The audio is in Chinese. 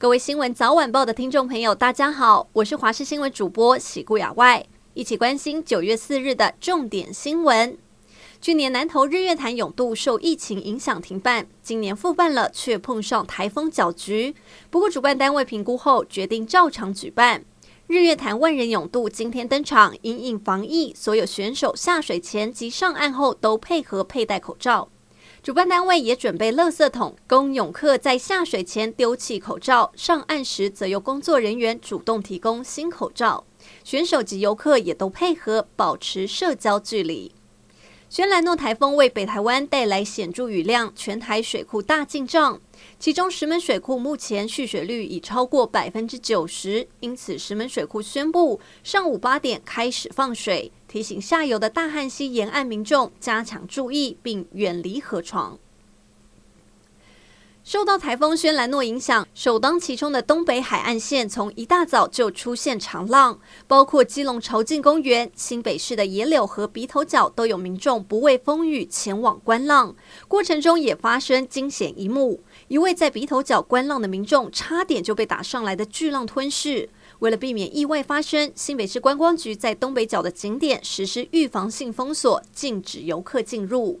各位新闻早晚报的听众朋友，大家好，我是华视新闻主播喜顾雅外，一起关心九月四日的重点新闻。去年南投日月潭泳渡受疫情影响停办，今年复办了，却碰上台风搅局。不过主办单位评估后决定照常举办。日月潭万人泳渡今天登场，因应防疫，所有选手下水前及上岸后都配合佩戴口罩。主办单位也准备垃圾桶，供泳客在下水前丢弃口罩，上岸时则由工作人员主动提供新口罩。选手及游客也都配合保持社交距离。轩岚诺台风为北台湾带来显著雨量，全台水库大进账，其中石门水库目前蓄水率已超过百分之九十，因此石门水库宣布上午八点开始放水。提醒下游的大汉溪沿岸民众加强注意，并远离河床。受到台风轩岚诺影响，首当其冲的东北海岸线从一大早就出现长浪，包括基隆潮境公园、新北市的野柳和鼻头角都有民众不畏风雨前往观浪，过程中也发生惊险一幕：一位在鼻头角观浪的民众差点就被打上来的巨浪吞噬。为了避免意外发生，新北市观光局在东北角的景点实施预防性封锁，禁止游客进入。